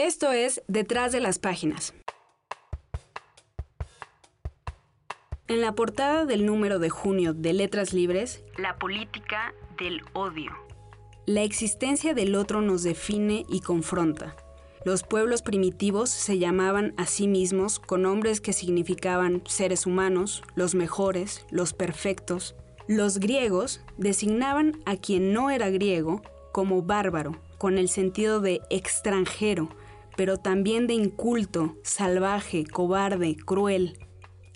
Esto es Detrás de las Páginas. En la portada del número de junio de Letras Libres, la política del odio. La existencia del otro nos define y confronta. Los pueblos primitivos se llamaban a sí mismos con nombres que significaban seres humanos, los mejores, los perfectos. Los griegos designaban a quien no era griego como bárbaro, con el sentido de extranjero, pero también de inculto, salvaje, cobarde, cruel.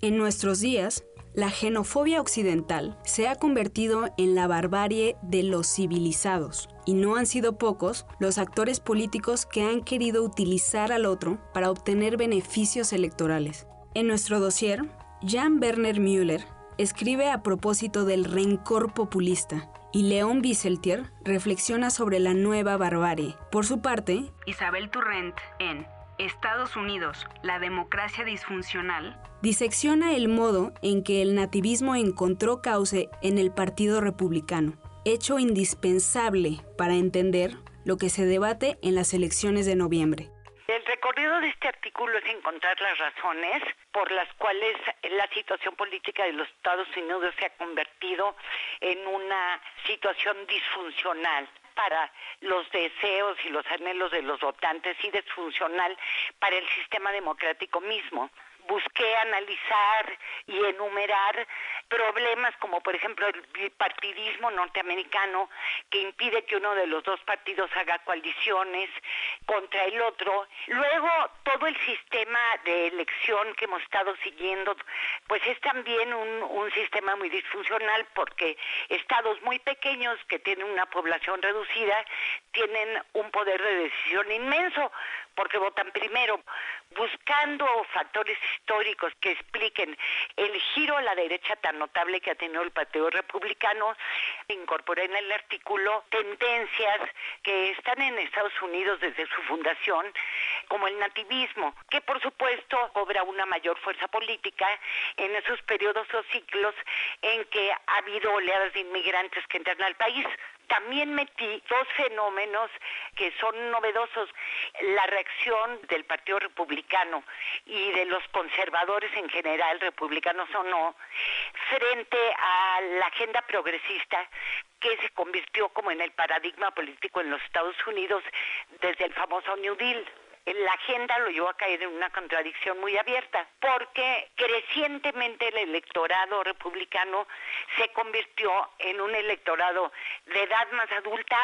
En nuestros días, la xenofobia occidental se ha convertido en la barbarie de los civilizados, y no han sido pocos los actores políticos que han querido utilizar al otro para obtener beneficios electorales. En nuestro dossier, Jan Werner Müller escribe a propósito del rencor populista y León Wieseltier reflexiona sobre la nueva barbarie. Por su parte, Isabel Turrent en Estados Unidos, la democracia disfuncional, disecciona el modo en que el nativismo encontró cauce en el Partido Republicano, hecho indispensable para entender lo que se debate en las elecciones de noviembre. El recorrido de este artículo es encontrar las razones por las cuales la situación política de los Estados Unidos se ha convertido en una situación disfuncional para los deseos y los anhelos de los votantes y disfuncional para el sistema democrático mismo busqué analizar y enumerar problemas como por ejemplo el bipartidismo norteamericano que impide que uno de los dos partidos haga coaliciones contra el otro. Luego todo el sistema de elección que hemos estado siguiendo pues es también un, sistema muy disfuncional porque estados muy pequeños que tienen una población reducida tienen un poder de decisión inmenso porque votan primero, buscando factores históricos que expliquen el giro a la derecha tan notable que ha tenido el Partido Republicano, incorporé en el artículo tendencias que están en Estados Unidos desde su fundación, como el nativismo, que por supuesto cobra una mayor fuerza política en esos periodos o ciclos en que ha habido oleadas de inmigrantes que entran al país también metí dos fenómenos que son novedosos. La reacción del Partido Republicano y de los conservadores en general, republicanos o no, frente a la agenda progresista que se convirtió como en el paradigma político en los Estados Unidos desde el famoso New Deal la agenda lo llevó a caer en una contradicción muy abierta, porque crecientemente el electorado republicano se convirtió en un electorado de edad más adulta,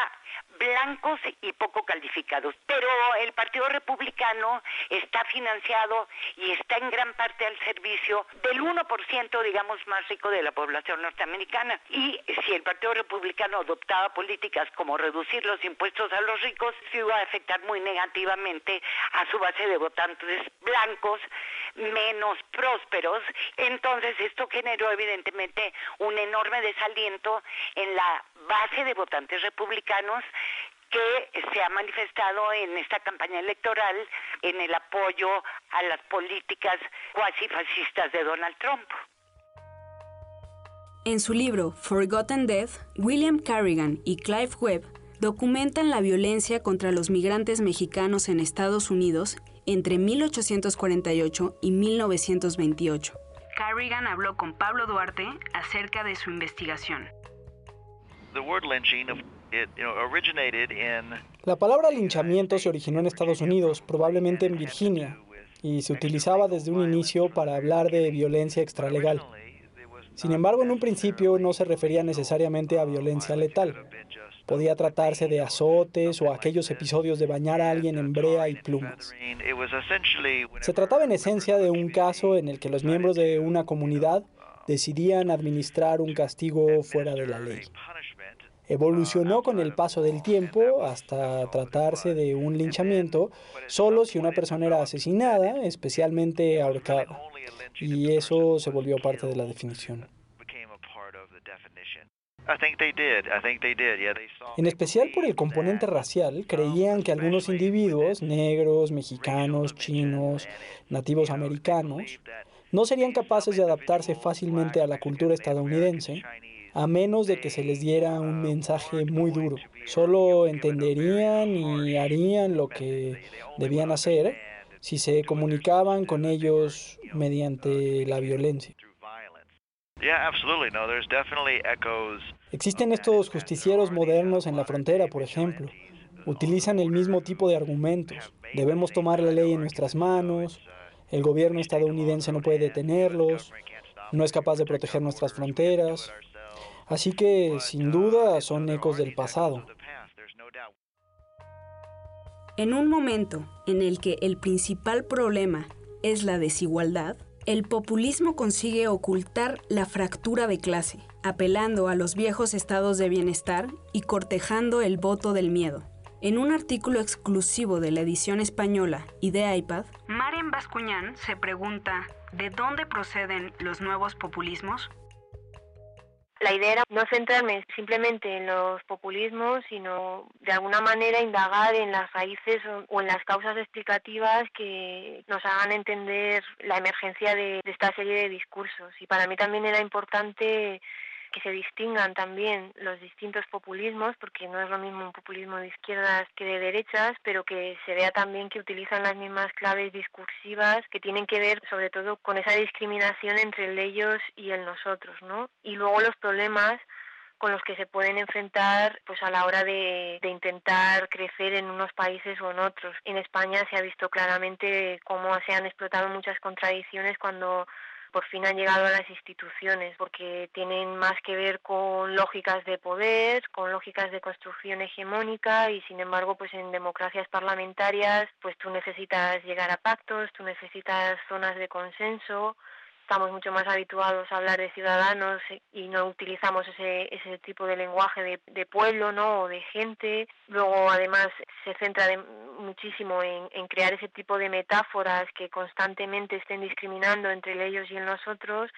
blancos y poco calificados. Pero el Partido Republicano está financiado y está en gran parte al servicio del 1%, digamos, más rico de la población norteamericana. Y si el Partido Republicano adoptaba políticas como reducir los impuestos a los ricos, se iba a afectar muy negativamente a su base de votantes blancos menos prósperos. Entonces esto generó evidentemente un enorme desaliento en la base de votantes republicanos que se ha manifestado en esta campaña electoral en el apoyo a las políticas cuasi fascistas de Donald Trump. En su libro Forgotten Death, William Carrigan y Clive Webb documentan la violencia contra los migrantes mexicanos en Estados Unidos entre 1848 y 1928. Carrigan habló con Pablo Duarte acerca de su investigación. La palabra linchamiento se originó en Estados Unidos, probablemente en Virginia, y se utilizaba desde un inicio para hablar de violencia extralegal. Sin embargo, en un principio no se refería necesariamente a violencia letal. Podía tratarse de azotes o aquellos episodios de bañar a alguien en brea y plumas. Se trataba en esencia de un caso en el que los miembros de una comunidad decidían administrar un castigo fuera de la ley. Evolucionó con el paso del tiempo hasta tratarse de un linchamiento solo si una persona era asesinada, especialmente ahorcada. Y eso se volvió parte de la definición. En especial por el componente racial, creían que algunos individuos, negros, mexicanos, chinos, nativos americanos, no serían capaces de adaptarse fácilmente a la cultura estadounidense a menos de que se les diera un mensaje muy duro. Solo entenderían y harían lo que debían hacer si se comunicaban con ellos mediante la violencia. Existen estos justicieros modernos en la frontera, por ejemplo. Utilizan el mismo tipo de argumentos. Debemos tomar la ley en nuestras manos, el gobierno estadounidense no puede detenerlos, no es capaz de proteger nuestras fronteras. Así que, sin duda, son ecos del pasado. En un momento en el que el principal problema es la desigualdad, el populismo consigue ocultar la fractura de clase, apelando a los viejos estados de bienestar y cortejando el voto del miedo. En un artículo exclusivo de la edición española y de iPad, Maren Bascuñán se pregunta ¿de dónde proceden los nuevos populismos? La idea era no centrarme simplemente en los populismos, sino de alguna manera indagar en las raíces o en las causas explicativas que nos hagan entender la emergencia de, de esta serie de discursos. Y para mí también era importante que se distingan también los distintos populismos, porque no es lo mismo un populismo de izquierdas que de derechas, pero que se vea también que utilizan las mismas claves discursivas que tienen que ver sobre todo con esa discriminación entre el ellos y el nosotros, ¿no? Y luego los problemas con los que se pueden enfrentar pues a la hora de, de, intentar crecer en unos países o en otros. En España se ha visto claramente cómo se han explotado muchas contradicciones cuando por fin han llegado a las instituciones, porque tienen más que ver con lógicas de poder, con lógicas de construcción hegemónica y sin embargo, pues en democracias parlamentarias, pues tú necesitas llegar a pactos, tú necesitas zonas de consenso, estamos mucho más habituados a hablar de ciudadanos y no utilizamos ese, ese tipo de lenguaje de, de pueblo ¿no? o de gente. Luego, además, se centra muchísimo en, crear ese tipo de metáforas que constantemente estén discriminando entre ellos y en nosotros.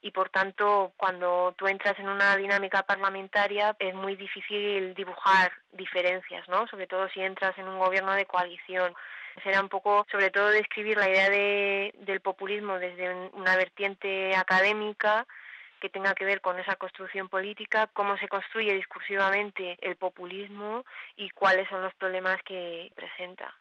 Y por tanto, cuando tú entras en una dinámica parlamentaria, es muy difícil dibujar diferencias, ¿no? Sobre todo si entras en un gobierno de coalición será un poco, sobre todo, describir la idea de, del populismo desde una vertiente académica que tenga que ver con esa construcción política, cómo se construye discursivamente el populismo y cuáles son los problemas que presenta.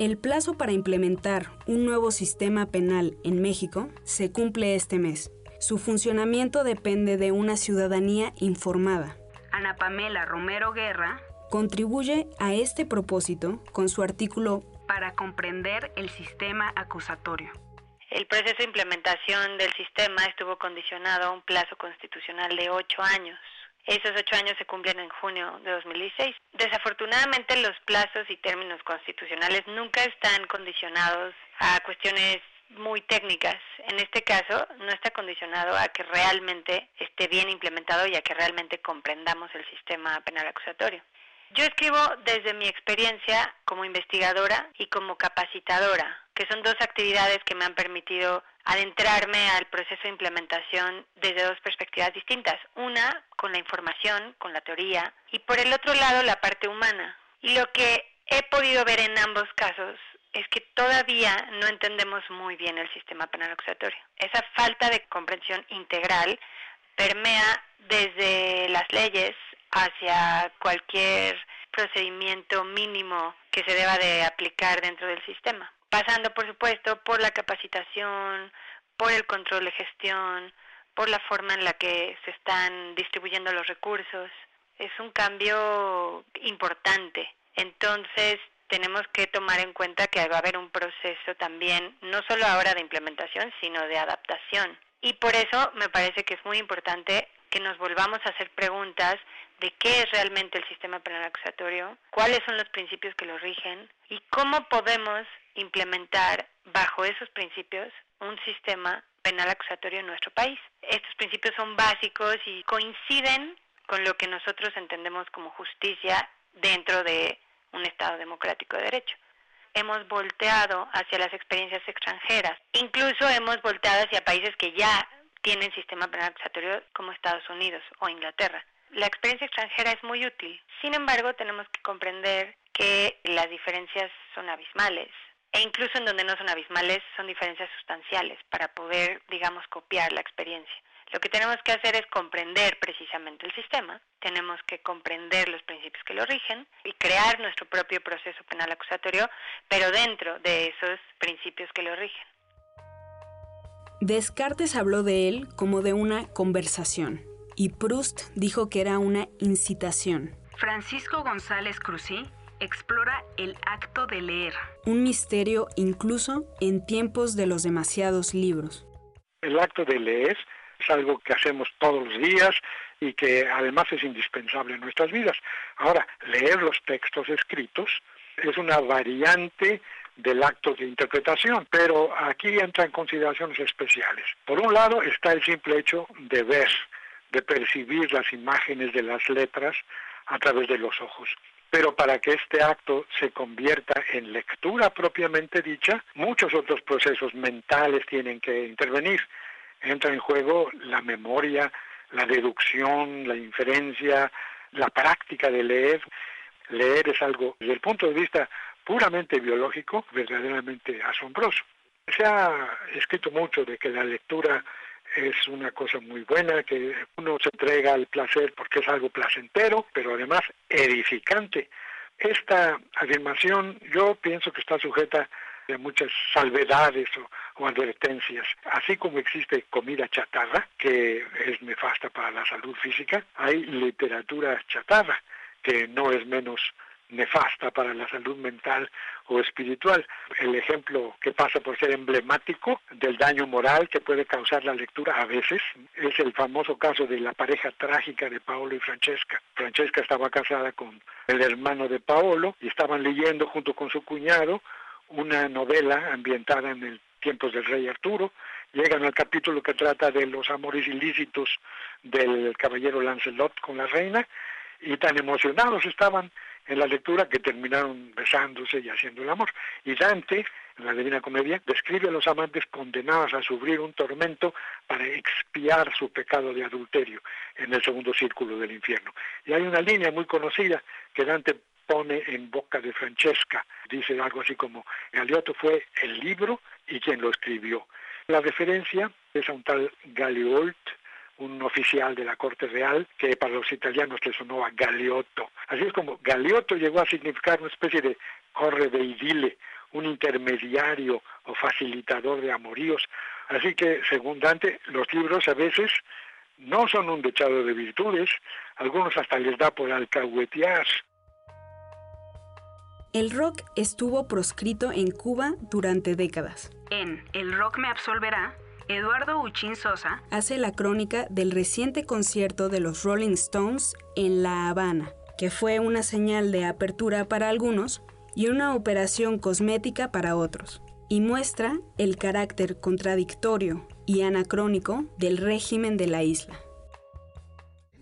El plazo para implementar un nuevo sistema penal en México se cumple este mes. Su funcionamiento depende de una ciudadanía informada. Ana Pamela Romero Guerra contribuye a este propósito con su artículo Para comprender el sistema acusatorio. El proceso de implementación del sistema estuvo condicionado a un plazo constitucional de ocho años. Esos ocho años se cumplen en junio de 2016. Desafortunadamente los plazos y términos constitucionales nunca están condicionados a cuestiones muy técnicas. En este caso, no está condicionado a que realmente esté bien implementado y a que realmente comprendamos el sistema penal acusatorio. Yo escribo desde mi experiencia como investigadora y como capacitadora, que son dos actividades que me han permitido adentrarme al proceso de implementación desde dos perspectivas distintas. Una, con la información, con la teoría, y por el otro lado, la parte humana. Y lo que he podido ver en ambos casos es que todavía no entendemos muy bien el sistema penal. Esa falta de comprensión integral permea desde las leyes hacia cualquier procedimiento mínimo que se deba de aplicar dentro del sistema, pasando por supuesto por la capacitación, por el control de gestión, por la forma en la que se están distribuyendo los recursos. Es un cambio importante. Entonces, tenemos que tomar en cuenta que va a haber un proceso también, no solo ahora de implementación, sino de adaptación. Y por eso me parece que es muy importante que nos volvamos a hacer preguntas de qué es realmente el sistema penal acusatorio, cuáles son los principios que lo rigen y cómo podemos implementar bajo esos principios un sistema penal acusatorio en nuestro país. Estos principios son básicos y coinciden con lo que nosotros entendemos como justicia dentro de un Estado democrático de derecho. Hemos volteado hacia las experiencias extranjeras, incluso hemos volteado hacia países que ya tienen sistema penal acusatorio como Estados Unidos o Inglaterra. La experiencia extranjera es muy útil. Sin embargo, tenemos que comprender que las diferencias son abismales e incluso en donde no son abismales son diferencias sustanciales para poder, digamos, copiar la experiencia. Lo que tenemos que hacer es comprender precisamente el sistema, tenemos que comprender los principios que lo rigen y crear nuestro propio proceso penal acusatorio, pero dentro de esos principios que lo rigen. Descartes habló de él como de una conversación y Proust dijo que era una incitación. Francisco González Cruzí explora el acto de leer, un misterio incluso en tiempos de los demasiados libros. El acto de leer es algo que hacemos todos los días y que además es indispensable en nuestras vidas. Ahora, leer los textos escritos es una variante del acto de interpretación, pero aquí entran consideraciones especiales. Por un lado está el simple hecho de ver, de percibir las imágenes de las letras a través de los ojos. Pero para que este acto se convierta en lectura propiamente dicha, muchos otros procesos mentales tienen que intervenir. Entra en juego la memoria, la deducción, la inferencia, la práctica de leer. Leer es algo, desde el punto de vista puramente biológico, verdaderamente asombroso. Se ha escrito mucho de que la lectura es una cosa muy buena, que uno se entrega al placer porque es algo placentero, pero además edificante. Esta afirmación yo pienso que está sujeta a muchas salvedades o, advertencias. Así como existe comida chatarra, que es nefasta para la salud física, hay literatura chatarra, que no es menos nefasta para la salud mental o espiritual. El ejemplo que pasa por ser emblemático del daño moral que puede causar la lectura a veces es el famoso caso de la pareja trágica de Paolo y Francesca. Francesca estaba casada con el hermano de Paolo y estaban leyendo junto con su cuñado una novela ambientada en el tiempos del rey Arturo. Llegan al capítulo que trata de los amores ilícitos del caballero Lancelot con la reina y tan emocionados estaban en la lectura que terminaron besándose y haciendo el amor. Y Dante, en la Divina Comedia, describe a los amantes condenados a sufrir un tormento para expiar su pecado de adulterio en el segundo círculo del infierno. Y hay una línea muy conocida que Dante pone en boca de Francesca. Dice algo así como, Galeotto fue el libro y quien lo escribió. La referencia es a un tal Galeolt, un oficial de la Corte Real que para los italianos le sonó a Galeotto. Así es como Galeotto llegó a significar una especie de corre de idile, un intermediario o facilitador de amoríos. Así que, según Dante, los libros a veces no son un dechado de virtudes, algunos hasta les da por alcahuetear. El rock estuvo proscrito en Cuba durante décadas. En El rock me absolverá, Eduardo Uchín Sosa hace la crónica del reciente concierto de los Rolling Stones en La Habana, que fue una señal de apertura para algunos y una operación cosmética para otros, y muestra el carácter contradictorio y anacrónico del régimen de la isla.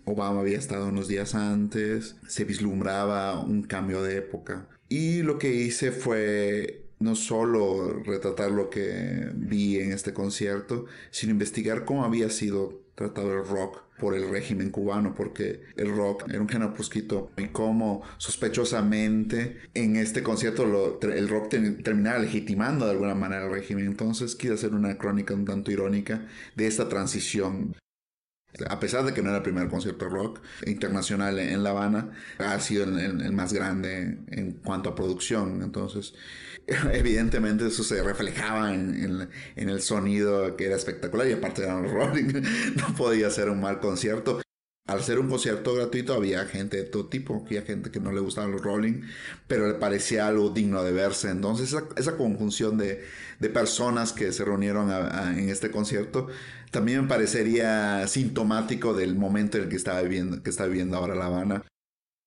Obama había estado unos días antes, se vislumbraba un cambio de época. Y lo que hice fue no solo retratar lo que vi en este concierto, sino investigar cómo había sido tratado el rock por el régimen cubano, porque el rock era un género y cómo sospechosamente en este concierto el rock terminaba legitimando de alguna manera el régimen. Entonces quise hacer una crónica un tanto irónica de esta transición. A pesar de que no era el primer concierto rock internacional en La Habana, ha sido el más grande en cuanto a producción. Entonces, evidentemente eso se reflejaba en, el sonido que era espectacular y aparte de los Rolling, no podía ser un mal concierto. Al ser un concierto gratuito había gente de todo tipo, había gente que no le gustaban los Rolling, pero le parecía algo digno de verse. Entonces esa, conjunción de, personas que se reunieron en este concierto también me parecería sintomático del momento en el que estaba viviendo, que está viviendo ahora La Habana.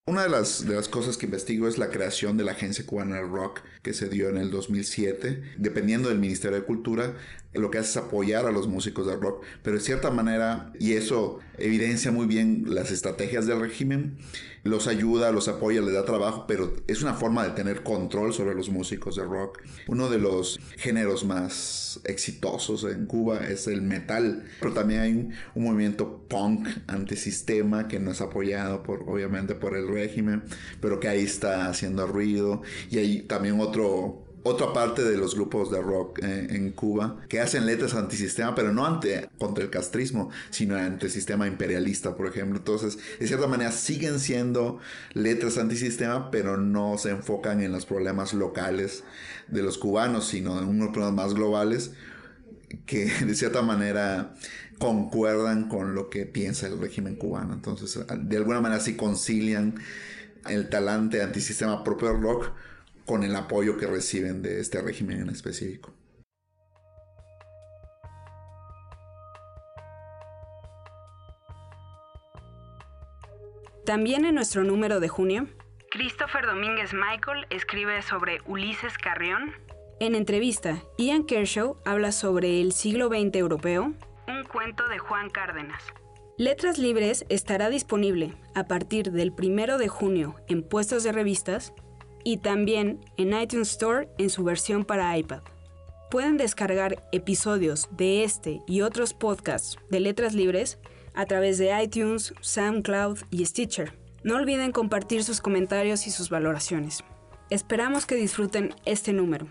Una de las, cosas que investigo es la creación de la Agencia Cubana del Rock que se dio en el 2007. Dependiendo del Ministerio de Cultura, lo que hace es apoyar a los músicos de rock, pero de cierta manera, y eso evidencia muy bien las estrategias del régimen, los ayuda, los apoya, les da trabajo, pero es una forma de tener control sobre los músicos de rock. Uno de los géneros más exitosos en Cuba es el metal, pero también hay un, movimiento punk antisistema que no es apoyado por, obviamente por el régimen, pero que ahí está haciendo ruido. Y hay también otro otra parte de los grupos de rock eh, en Cuba que hacen letras antisistema, pero no ante, contra el castrismo, sino ante el sistema imperialista, por ejemplo. Entonces, de cierta manera, siguen siendo letras antisistema, pero no se enfocan en los problemas locales de los cubanos, sino en unos problemas más globales que de cierta manera concuerdan con lo que piensa el régimen cubano. Entonces, de alguna manera sí concilian el talante antisistema propio del rock con el apoyo que reciben de este régimen en específico. También en nuestro número de junio, Christopher Domínguez Michael escribe sobre Ulises Carrión. En entrevista, Ian Kershaw habla sobre el siglo XX europeo, un cuento de Juan Cárdenas. Letras Libres estará disponible a partir del 1 de junio en puestos de revistas y también en iTunes Store en su versión para iPad. Pueden descargar episodios de este y otros podcasts de Letras Libres a través de iTunes, SoundCloud y Stitcher. No olviden compartir sus comentarios y sus valoraciones. Esperamos que disfruten este número.